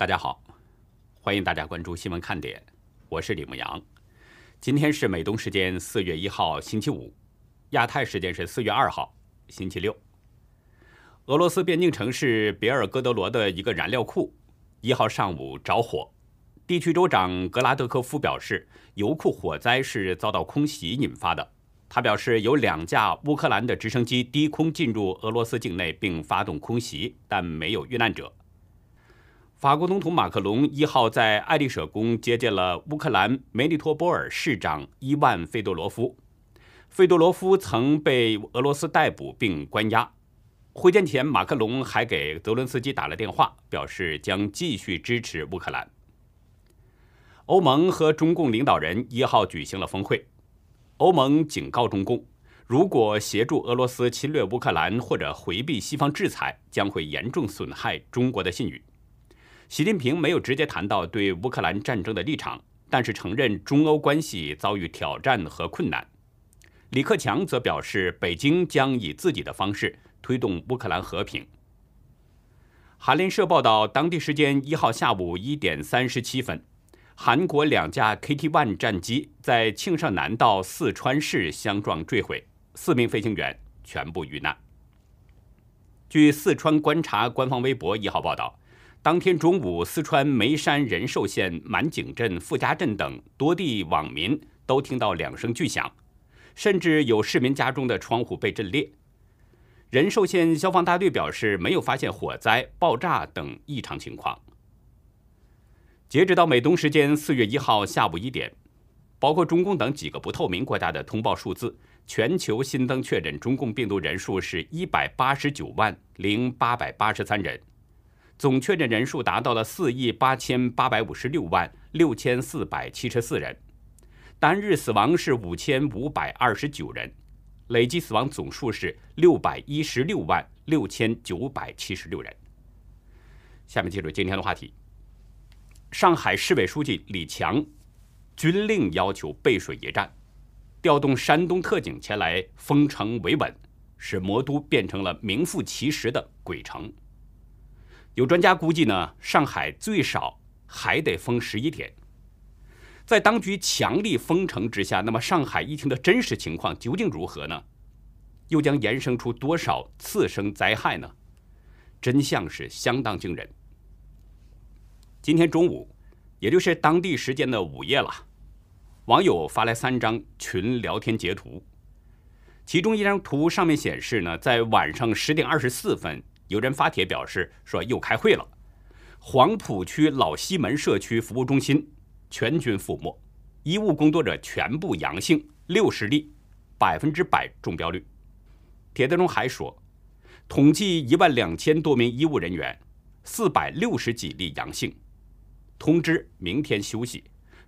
大家好，欢迎大家关注新闻看点，我是李牧阳。今天是美东时间四月一号星期五，亚太时间是四月二号星期六。俄罗斯边境城市别尔哥德罗的一个燃料库一号上午着火，地区州长格拉德科夫表示，油库火灾是遭到空袭引发的。他表示，有两架乌克兰的直升机低空进入俄罗斯境内并发动空袭，但没有遇难者。法国总统马克龙一号在爱丽舍宫接见了乌克兰梅利托波尔市长伊万·费多罗夫。费多罗夫曾被俄罗斯逮捕并关押。会见前，马克龙还给泽伦斯基打了电话，表示将继续支持乌克兰。欧盟和中共领导人一号举行了峰会。欧盟警告中共，如果协助俄罗斯侵略乌克兰或者回避西方制裁，将会严重损害中国的信誉。习近平没有直接谈到对乌克兰战争的立场，但是承认中欧关系遭遇挑战和困难。李克强则表示，北京将以自己的方式推动乌克兰和平。韩联社报道，当地时间一号下午一点三十七分。韩国两架 KT-1 战机在庆尚南道四川市相撞坠毁，四名飞行员全部遇难。据四川观察官方微博一号报道，当天中午，四川眉山仁寿县满井镇、傅家镇等多地网民都听到两声巨响，甚至有市民家中的窗户被震裂。仁寿县消防大队表示，没有发现火灾、爆炸等异常情况。截止到美东时间四月一号下午一点，包括中共等几个不透明国家的通报数字，全球新增确诊中共病毒人数是一百八十九万零八百八十三人，总确诊人数达到了四亿八千八百五十六万六千四百七十四人，单日死亡是五千五百二十九人，累计死亡总数是六百一十六万六千九百七十六人。下面进入今天的话题。上海市委书记李强军令要求背水一战，调动山东特警前来封城维稳，使魔都变成了名副其实的鬼城。有专家估计呢，上海最少还得封十一天。在当局强力封城之下，那么上海疫情的真实情况究竟如何呢？又将延伸出多少次生灾害呢？真相是相当惊人。今天中午，也就是当地时间的午夜了，网友发来三张群聊天截图。其中一张图上面显示呢，在晚上十点二十四分，有人发帖表示说又开会了。黄浦区老西门社区服务中心全军覆没，医务工作者全部阳性，六十例，百分之百中标率。帖子中还说，统计一万两千多名医务人员，四百六十几例阳性。通知明天休息，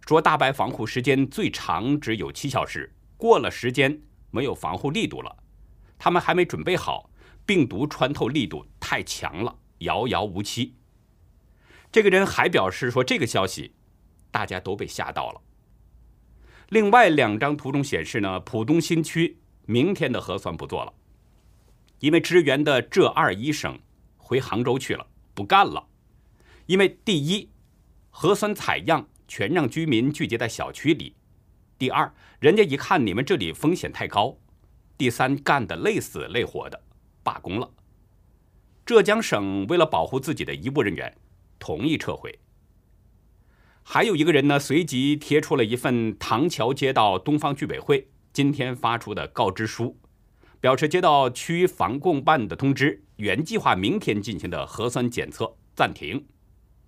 说大白防护时间最长只有七小时，过了时间没有防护力度了，他们还没准备好，病毒穿透力度太强了，遥遥无期。这个人还表示说，这个消息大家都被吓到了。另外两张图中显示呢，浦东新区明天的核酸不做了，因为支援的浙二医生回杭州去了，不干了，因为第一。核酸采样全让居民聚集在小区里。第二，人家一看你们这里风险太高。第三，干的累死累活的，罢工了。浙江省为了保护自己的医务人员，同意撤回。还有一个人呢，随即贴出了一份唐桥街道东方居委会今天发出的告知书，表示接到区防控办的通知，原计划明天进行的核酸检测暂停。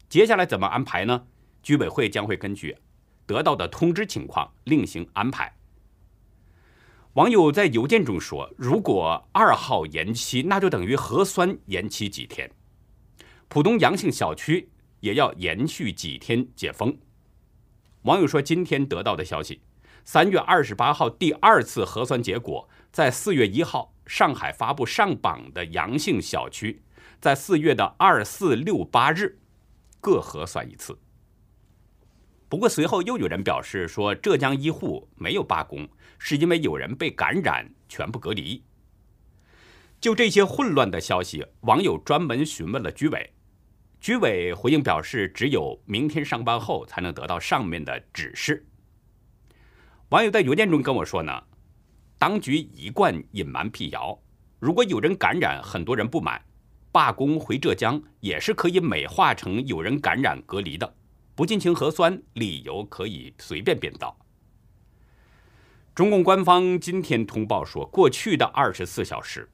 接下来怎么安排呢？居委会将会根据得到的通知情况另行安排。网友在邮件中说：“如果二号延期，那就等于核酸延期几天。浦东阳性小区也要延续几天解封。”网友说：“今天得到的消息，三月二十八号第二次核酸结果，在四月一号上海发布上榜的阳性小区，在四月的二四六八日。”各核算一次。不过随后又有人表示说，浙江医护没有罢工，是因为有人被感染，全部隔离。就这些混乱的消息，网友专门询问了居委，居委回应表示，只有明天上班后才能得到上面的指示。网友在邮件中跟我说呢，当局一贯隐瞒辟谣，如果有人感染，很多人不满，罢工回浙江也是可以美化成有人感染隔离的，不进行核酸，理由可以随便编造。中共官方今天通报说，过去的二十四小时，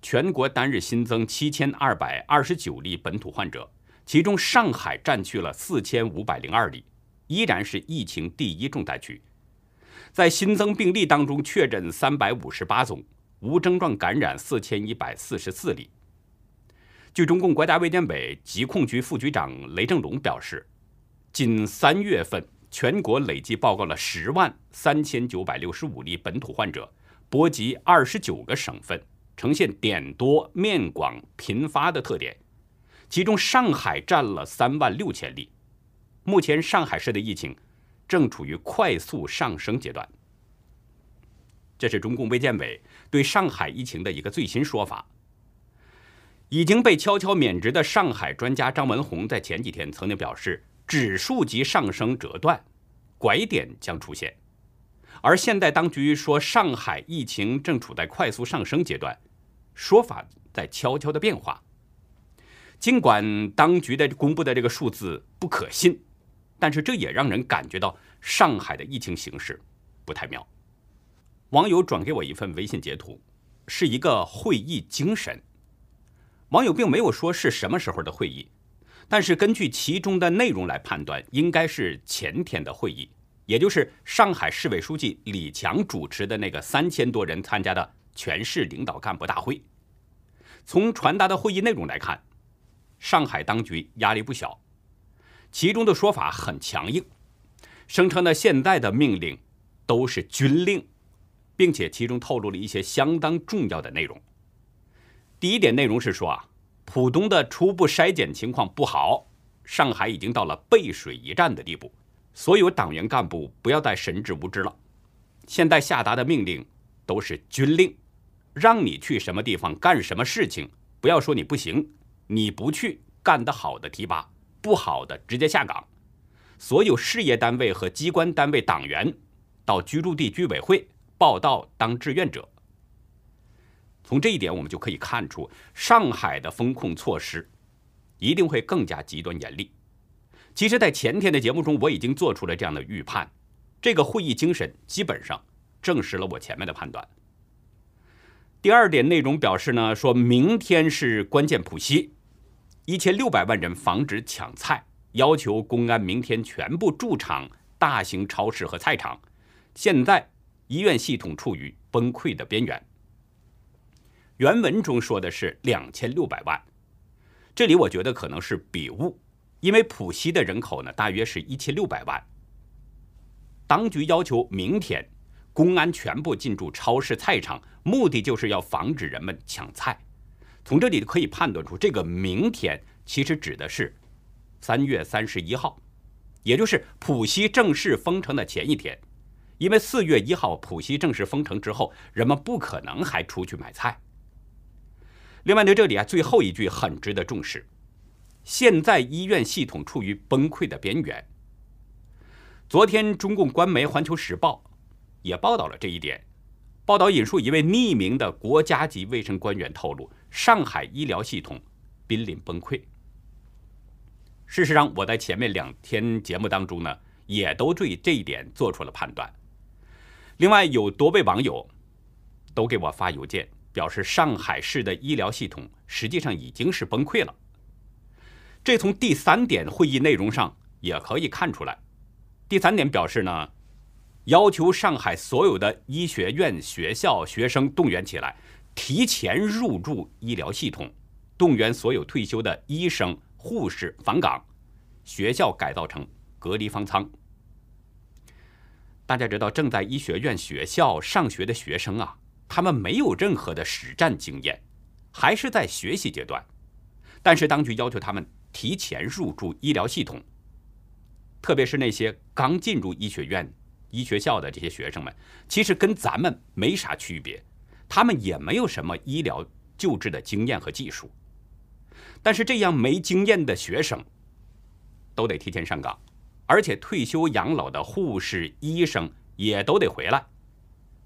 全国单日新增七千二百二十九例本土患者，其中上海占据了四千五百零二例，依然是疫情第一重灾区。在新增病例当中，确诊三百五十八宗，无症状感染四千一百四十四例。据中共国家卫健委疾控局副局长雷正龙表示，仅三月份。全国累计报告了十万三千九百六十五例本土患者，波及二十九个省份，呈现点多面广频发的特点。其中，上海占了三万六千例。目前，上海市的疫情正处于快速上升阶段。这是中共卫健委对上海疫情的一个最新说法。已经被悄悄免职的上海专家张文宏在前几天曾经表示。指数级上升折断，拐点将出现。而现在当局说上海疫情正处在快速上升阶段，说法在悄悄的变化。尽管当局的公布的这个数字不可信，但是这也让人感觉到上海的疫情形势不太妙。网友转给我一份微信截图，是一个会议精神。网友并没有说是什么时候的会议。但是根据其中的内容来判断，应该是前天的会议，也就是上海市委书记李强主持的那个三千多人参加的全市领导干部大会。从传达的会议内容来看，上海当局压力不小，其中的说法很强硬，声称呢现在的命令都是军令，并且其中透露了一些相当重要的内容。第一点内容是说啊。浦东的初步筛检情况不好，上海已经到了背水一战的地步。所有党员干部不要再神志无知了。现在下达的命令都是军令，让你去什么地方干什么事情，不要说你不行，你不去干得好的提拔，不好的直接下岗。所有事业单位和机关单位党员到居住地居委会报到当志愿者。从这一点，我们就可以看出，上海的风控措施一定会更加极端严厉。其实，在前天的节目中，我已经做出了这样的预判。这个会议精神基本上证实了我前面的判断。第二点内容表示呢，说明天是关键普西，一千六百万人防止抢菜，要求公安明天全部驻场大型超市和菜场。现在医院系统处于崩溃的边缘。原文中说的是两千六百万，这里我觉得可能是笔误，因为浦西的人口呢大约是一千六百万。当局要求明天公安全部进驻超市、菜场，目的就是要防止人们抢菜。从这里可以判断出，这个明天其实指的是三月三十一号，也就是浦西正式封城的前一天，因为四月一号浦西正式封城之后，人们不可能还出去买菜。另外，在这里啊，最后一句很值得重视。现在医院系统处于崩溃的边缘。昨天，中共官媒《环球时报》也报道了这一点。报道引述一位匿名的国家级卫生官员透露，上海医疗系统濒临崩溃。事实上，我在前面两天节目当中呢，也都对这一点做出了判断。另外，有多位网友都给我发邮件。表示上海市的医疗系统实际上已经是崩溃了。这从第三点会议内容上也可以看出来。第三点表示呢，要求上海所有的医学院、学校学生动员起来，提前入驻医疗系统，动员所有退休的医生、护士返岗，学校改造成隔离方舱。大家知道，正在医学院、学校上学的学生啊。他们没有任何的实战经验，还是在学习阶段。但是当局要求他们提前入驻医疗系统，特别是那些刚进入医学院、医学校的这些学生们，其实跟咱们没啥区别，他们也没有什么医疗救治的经验和技术。但是这样没经验的学生都得提前上岗，而且退休养老的护士、医生也都得回来，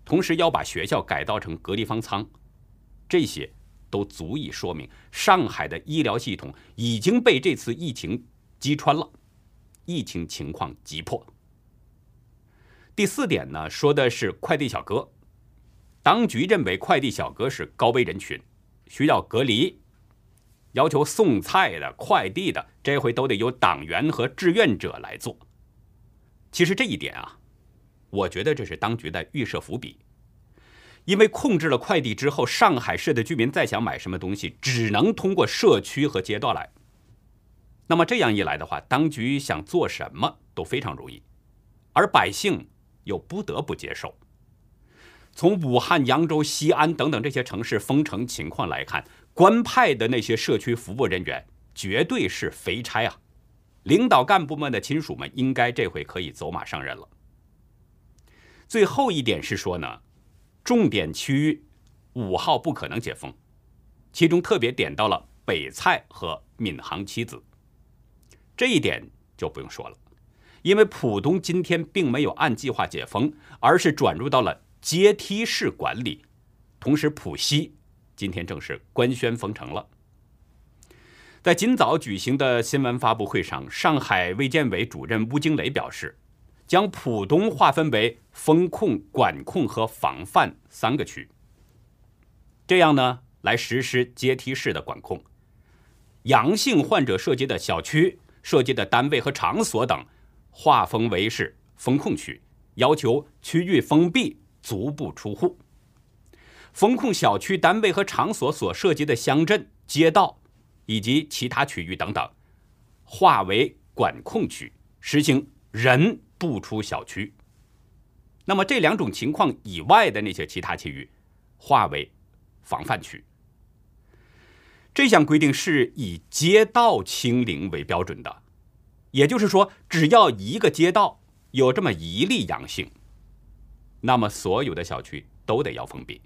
同时要把学校改造成隔离方舱，这些都足以说明上海的医疗系统已经被这次疫情击穿了，疫情情况急迫。第四点呢，说的是快递小哥。当局认为快递小哥是高危人群，需要隔离，要求送菜的、快递的这回都得由党员和志愿者来做。其实这一点啊，我觉得这是当局的预设伏笔，因为控制了快递之后，上海市的居民再想买什么东西，只能通过社区和街道来。那么这样一来的话，当局想做什么都非常容易，而百姓。又不得不接受。从武汉、扬州、西安等等这些城市封城情况来看，官派的那些社区服务人员绝对是肥差啊！领导干部们的亲属们应该这回可以走马上任了。最后一点是说呢，重点区域五号不可能解封，其中特别点到了北蔡和闵行七子，这一点就不用说了。因为浦东今天并没有按计划解封，而是转入到了阶梯式管理。同时，浦西今天正式官宣封城了。在今早举行的新闻发布会上，上海卫健委主任邬惊雷表示，将浦东划分为风控、管控和防范三个区，这样呢来实施阶梯式的管控。阳性患者涉及的小区、涉及的单位和场所等。划分为是风控区，要求区域封闭，足不出户。风控小区、单位和场所所涉及的乡镇、街道以及其他区域等等，划为管控区，实行人不出小区。那么这两种情况以外的那些其他区域，划为防范区。这项规定是以街道清零为标准的。也就是说，只要一个街道有这么一例阳性，那么所有的小区都得要封闭。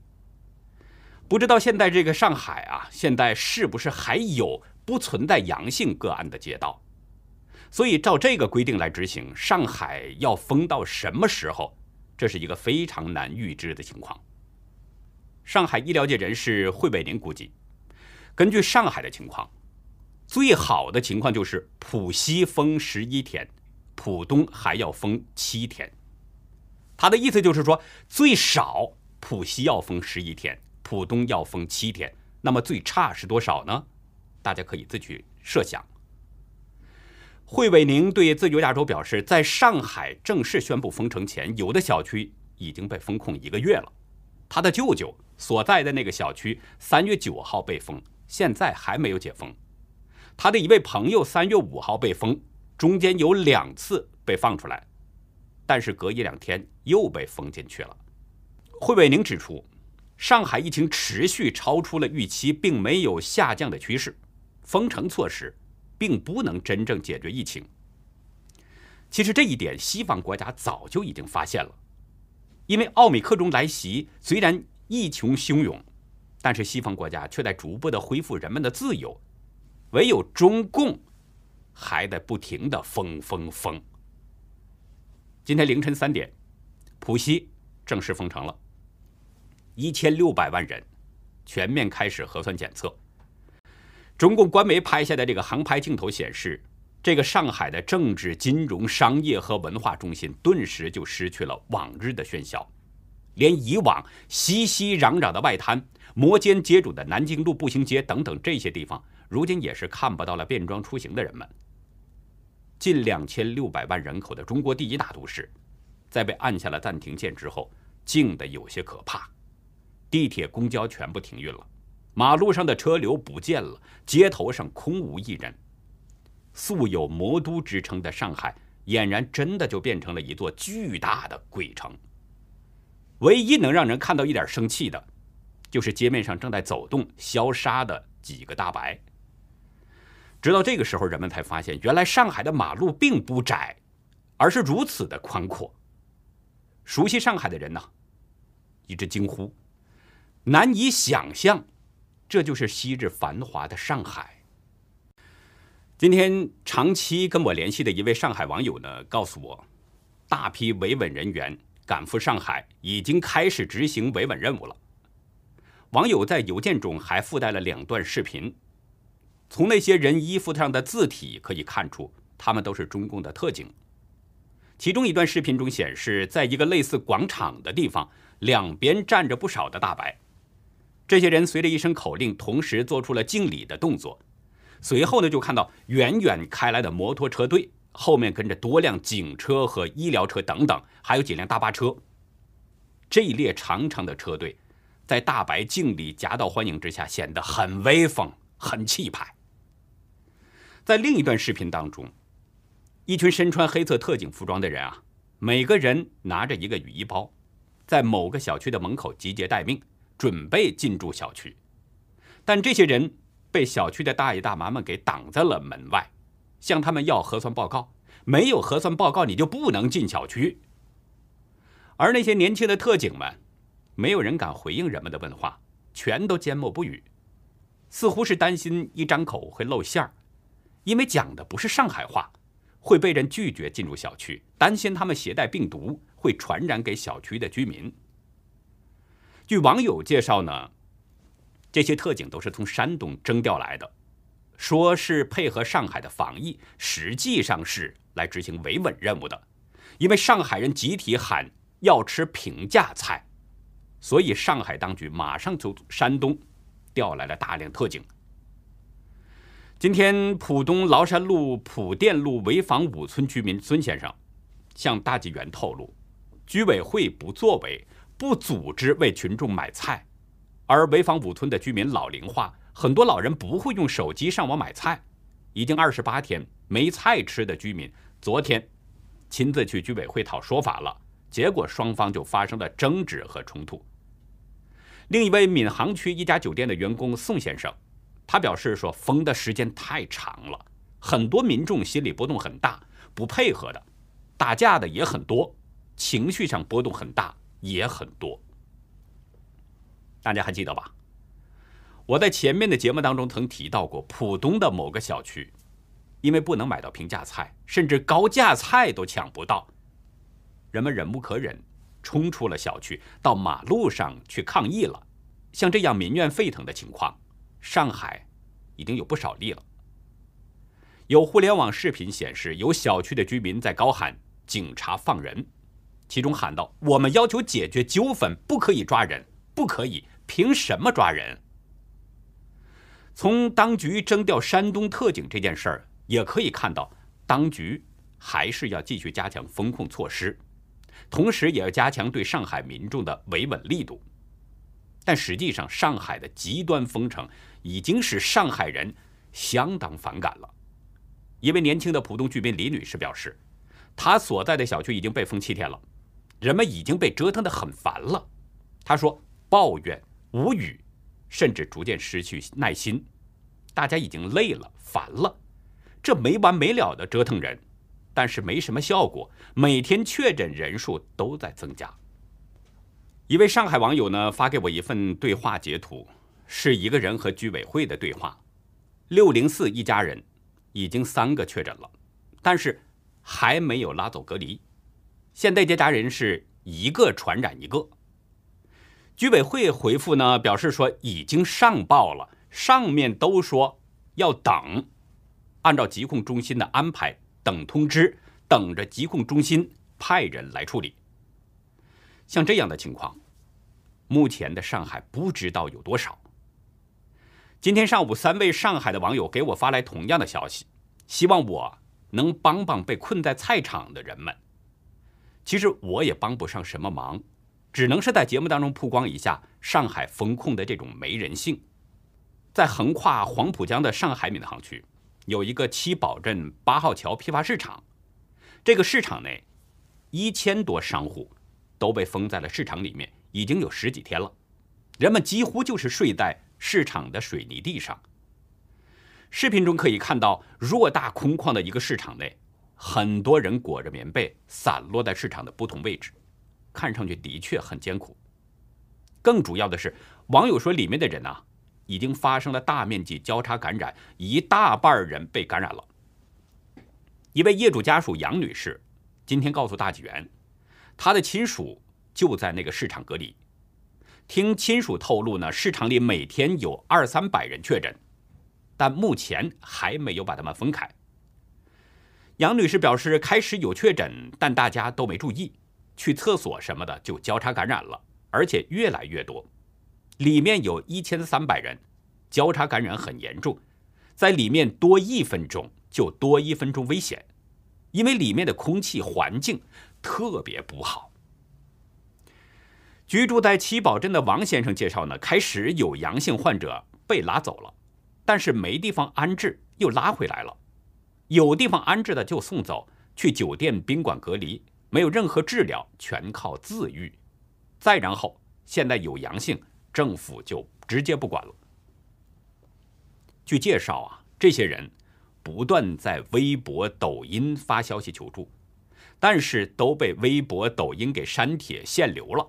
不知道现在这个上海啊，现在是不是还有不存在阳性个案的街道？所以照这个规定来执行，上海要封到什么时候？这是一个非常难预知的情况。上海医疗界人士惠伟宁估计，根据上海的情况。最好的情况就是浦西封十一天，浦东还要封七天。他的意思就是说，最少浦西要封十一天，浦东要封七天。那么最差是多少呢？大家可以自己设想。惠伟宁对自由亚洲表示，在上海正式宣布封城前，有的小区已经被封控一个月了。他的舅舅所在的那个小区三月九号被封，现在还没有解封。他的一位朋友三月五号被封，中间有两次被放出来，但是隔一两天又被封进去了。惠伟宁指出，上海疫情持续超出了预期，并没有下降的趋势，封城措施并不能真正解决疫情。其实这一点西方国家早就已经发现了，因为奥米克戎来袭，虽然疫情汹涌，但是西方国家却在逐步的恢复人们的自由。唯有中共还在不停的封封封。今天凌晨三点，浦西正式封城了，一千六百万人全面开始核酸检测。中共官媒拍下的这个航拍镜头显示，这个上海的政治、金融、商业和文化中心顿时就失去了往日的喧嚣，连以往熙熙攘攘的外滩、摩肩接踵的南京路步行街等等这些地方。如今也是看不到了便装出行的人们。近两千六百万人口的中国第一大都市，在被按下了暂停键之后，静得有些可怕。地铁、公交全部停运了，马路上的车流不见了，街头上空无一人。素有魔都之称的上海，俨然真的就变成了一座巨大的鬼城。唯一能让人看到一点生气的，就是街面上正在走动、消杀的几个大白。直到这个时候，人们才发现，原来上海的马路并不窄，而是如此的宽阔。熟悉上海的人呢，一直惊呼：“难以想象，这就是昔日繁华的上海。”今天长期跟我联系的一位上海网友呢，告诉我，大批维稳人员赶赴上海，已经开始执行维稳任务了。网友在邮件中还附带了两段视频，从那些人衣服上的字体可以看出，他们都是中共的特警。其中一段视频中显示，在一个类似广场的地方，两边站着不少的大白。这些人随着一声口令，同时做出了敬礼的动作。随后呢，就看到远远开来的摩托车队，后面跟着多辆警车和医疗车等等，还有几辆大巴车。这一列长长的车队，在大白敬礼、夹道欢迎之下，显得很威风、很气派。在另一段视频当中，一群身穿黑色特警服装的人啊，每个人拿着一个雨衣包，在某个小区的门口集结待命，准备进驻小区。但这些人。被小区的大爷大妈们给挡在了门外，向他们要核酸报告，没有核酸报告你就不能进小区。而那些年轻的特警们，没有人敢回应人们的问话，全都缄默不语，似乎是担心一张口会露馅儿，因为讲的不是上海话，会被人拒绝进入小区，担心他们携带病毒会传染给小区的居民。据网友介绍呢。这些特警都是从山东征调来的，说是配合上海的防疫，实际上是来执行维稳任务的。因为上海人集体喊要吃平价菜，所以上海当局马上从山东调来了大量特警。今天，浦东崂山路浦店路潍坊五村居民孙先生向大纪元透露，居委会不作为，不组织为群众买菜。而潍坊五村的居民老龄化，很多老人不会用手机上网买菜，已经二十八天没菜吃的居民，昨天亲自去居委会讨说法了，结果双方就发生了争执和冲突。另一位闵行区一家酒店的员工宋先生，他表示说，封的时间太长了，很多民众心理波动很大，不配合的，打架的也很多，情绪上波动很大也很多。大家还记得吧？我在前面的节目当中曾提到过，浦东的某个小区，因为不能买到平价菜，甚至高价菜都抢不到，人们忍无可忍，冲出了小区，到马路上去抗议了。像这样民怨沸腾的情况，上海已经有不少例了。有互联网视频显示，有小区的居民在高喊“警察放人”，其中喊道：“我们要求解决纠纷，不可以抓人，不可以。”凭什么抓人？从当局征调山东特警这件事儿也可以看到，当局还是要继续加强风控措施，同时也要加强对上海民众的维稳力度。但实际上，上海的极端封城已经使上海人相当反感了。一位年轻的浦东居民李女士表示，她所在的小区已经被封七天了，人们已经被折腾得很烦了。他说：“抱怨。”无语，甚至逐渐失去耐心，大家已经累了、烦了，这没完没了的折腾人，但是没什么效果，每天确诊人数都在增加。一位上海网友呢发给我一份对话截图，是一个人和居委会的对话。六零四一家人已经三个确诊了，但是还没有拉走隔离，现在这家人是一个传染一个。居委会回复呢，表示说已经上报了，上面都说要等，按照疾控中心的安排等通知，等着疾控中心派人来处理。像这样的情况，目前的上海不知道有多少。今天上午，三位上海的网友给我发来同样的消息，希望我能帮帮被困在菜场的人们。其实我也帮不上什么忙。只能是在节目当中曝光一下上海风控的这种没人性。在横跨黄浦江的上海闵行区，有一个七宝镇八号桥批发市场。这个市场内，一千多商户都被封在了市场里面，已经有十几天了。人们几乎就是睡在市场的水泥地上。视频中可以看到，偌大空旷的一个市场内，很多人裹着棉被，散落在市场的不同位置。看上去的确很艰苦。更主要的是，网友说里面的人啊，已经发生了大面积交叉感染，一大半人被感染了，一位业主家属杨女士今天告诉大纪元，她的亲属就在那个市场隔离。听亲属透露呢，市场里每天有二三百人确诊，但目前还没有把他们分开。杨女士表示，开始有确诊，但大家都没注意，去厕所什么的就交叉感染了，而且越来越多。里面有一千三百人，交叉感染很严重，在里面多一分钟就多一分钟危险，因为里面的空气环境特别不好。居住在七宝镇的王先生介绍呢，开始有阳性患者被拉走了，但是没地方安置，又拉回来了。有地方安置的就送走，去酒店宾馆隔离，没有任何治疗，全靠自愈。再然后，现在有阳性，政府就直接不管了。据介绍啊，这些人不断在微博、抖音发消息求助，但是都被微博、抖音给删帖限流了。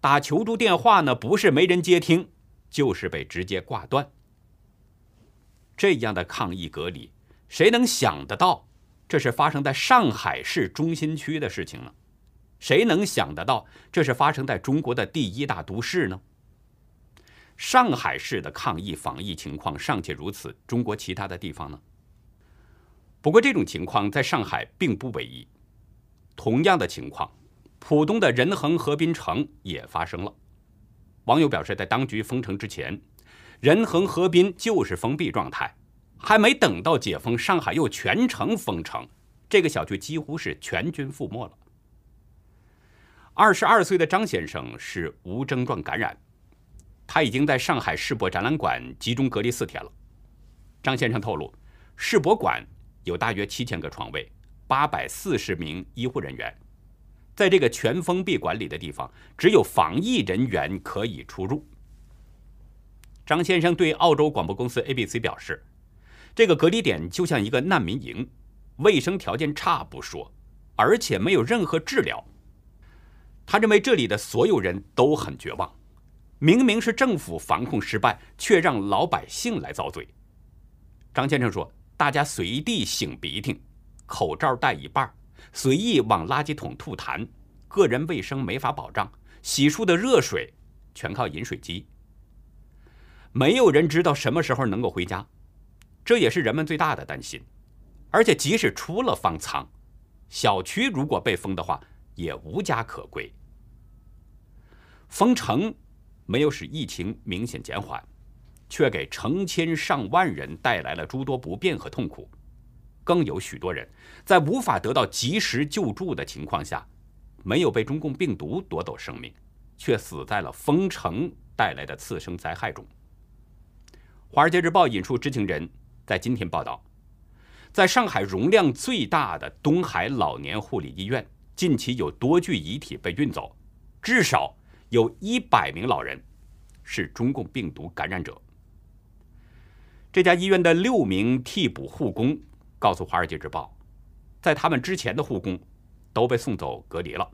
打求助电话呢，不是没人接听，就是被直接挂断。这样的抗议隔离。谁能想得到，这是发生在上海市中心区的事情呢？谁能想得到，这是发生在中国的第一大都市呢？上海市的抗疫防疫情况尚且如此，中国其他的地方呢？不过这种情况在上海并不唯一，同样的情况，浦东的仁恒河滨城也发生了。网友表示，在当局封城之前，仁恒河滨就是封闭状态。还没等到解封，上海又全城封城，这个小区几乎是全军覆没了。二十二岁的张先生是无症状感染，他已经在上海世博展览馆集中隔离四天了。张先生透露，世博馆有大约七千个床位，八百四十名医护人员，在这个全封闭管理的地方，只有防疫人员可以出入。张先生对澳洲广播公司 ABC 表示。这个隔离点就像一个难民营，卫生条件差不说，而且没有任何治疗。他认为这里的所有人都很绝望，明明是政府防控失败，却让老百姓来遭罪。张先生说：“大家随地擤鼻涕，口罩戴一半，随意往垃圾桶吐痰，个人卫生没法保障，洗漱的热水全靠饮水机，没有人知道什么时候能够回家。”这也是人们最大的担心，而且即使出了方舱，小区如果被封的话，也无家可归。封城没有使疫情明显减缓，却给成千上万人带来了诸多不便和痛苦，更有许多人在无法得到及时救助的情况下，没有被中共病毒夺走生命，却死在了封城带来的次生灾害中。《华尔街日报》引述知情人。在今天报道，在上海容量最大的东海老年护理医院，近期有多具遗体被运走，至少有一百名老人是中共病毒感染者。这家医院的六名替补护工告诉《华尔街日报》，在他们之前的护工都被送走隔离了，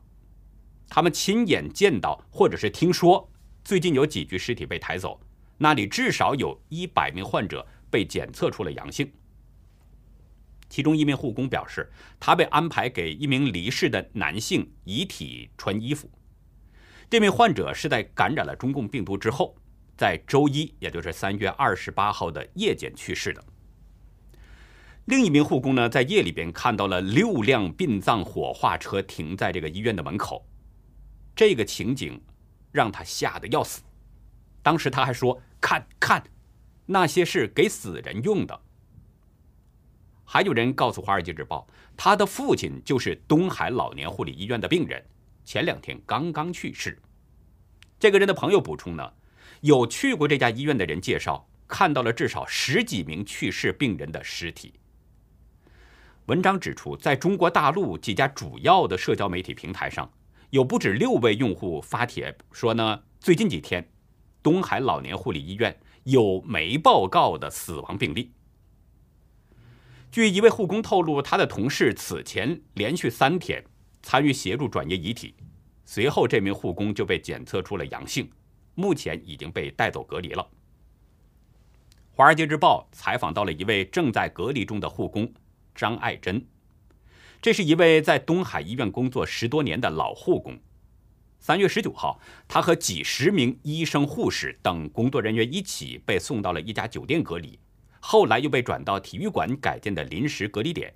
他们亲眼见到或者是听说，最近有几具尸体被抬走，那里至少有一百名患者。被检测出了阳性，其中一名护工表示，他被安排给一名离世的男性遗体穿衣服。这名患者是在感染了中共病毒之后，在周一，也就是三月二十八号的夜间去世的。另一名护工呢，在夜里边看到了六辆殡葬火化车停在这个医院的门口，这个情景让他吓得要死。当时他还说：“看看。”那些是给死人用的。还有人告诉《华尔街日报》，他的父亲就是东海老年护理医院的病人，前两天刚刚去世。这个人的朋友补充呢，有去过这家医院的人介绍，看到了至少十几名去世病人的尸体。文章指出，在中国大陆几家主要的社交媒体平台上，有不止六位用户发帖说呢，最近几天，东海老年护理医院。有没报告的死亡病例。据一位护工透露，他的同事此前连续三天参与协助转移遗体，随后这名护工就被检测出了阳性，目前已经被带走隔离了。《华尔街日报》采访到了一位正在隔离中的护工，张爱珍。这是一位在东海医院工作十多年的老护工。三月十九号，他和几十名医生、护士等工作人员一起被送到了一家酒店隔离，后来又被转到体育馆改建的临时隔离点。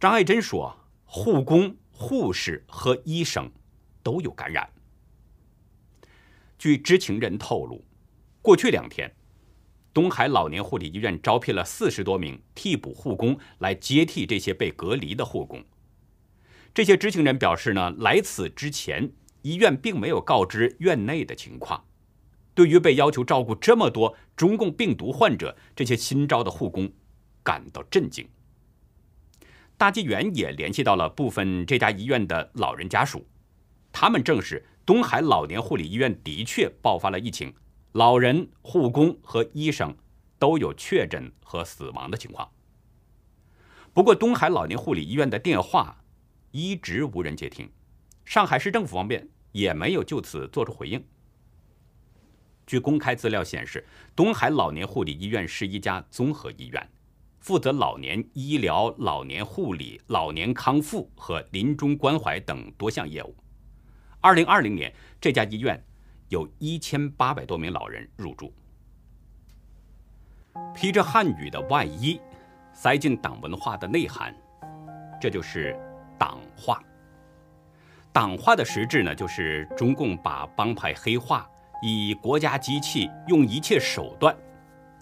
张爱珍说：“护工、护士和医生都有感染。”据知情人透露，过去两天，东海老年护理医院招聘了四十多名替补护工来接替这些被隔离的护工。这些知情人表示呢，来此之前，医院并没有告知院内的情况。对于被要求照顾这么多中共病毒患者，这些新招的护工感到震惊。大纪元也联系到了部分这家医院的老人家属，他们证实东海老年护理医院的确爆发了疫情，老人、护工和医生都有确诊和死亡的情况。不过，东海老年护理医院的电话。一直无人接听，上海市政府方面也没有就此做出回应。据公开资料显示，东海老年护理医院是一家综合医院，负责老年医疗、老年护理、老年康复和临终关怀等多项业务。二零二零年，这家医院有一千八百多名老人入住。披着汉语的外衣，塞进党文化的内涵，这就是。党化，党化的实质呢，就是中共把帮派黑化，以国家机器用一切手段，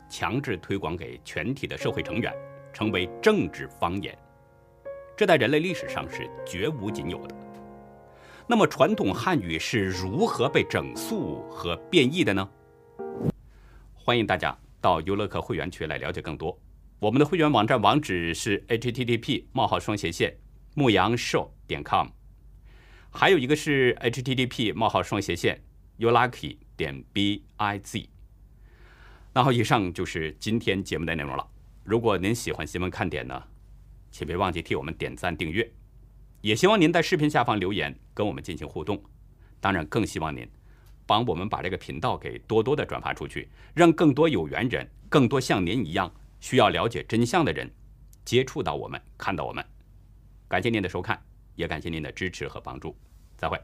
强制推广给全体的社会成员，成为政治方言。这在人类历史上是绝无仅有的。那么，传统汉语是如何被整肃和变异的呢？欢迎大家到优乐客会员区来了解更多。我们的会员网站网址是 http: 冒号双斜线。牧羊 show 点 com，还有一个是 http: 冒号双斜线 youlucky 点 biz。那好，以上就是今天节目的内容了。如果您喜欢新闻看点呢，请别忘记替我们点赞订阅，也希望您在视频下方留言跟我们进行互动。当然，更希望您帮我们把这个频道给多多的转发出去，让更多有缘人、更多像您一样需要了解真相的人接触到我们，看到我们。感谢您的收看，也感谢您的支持和帮助，再会。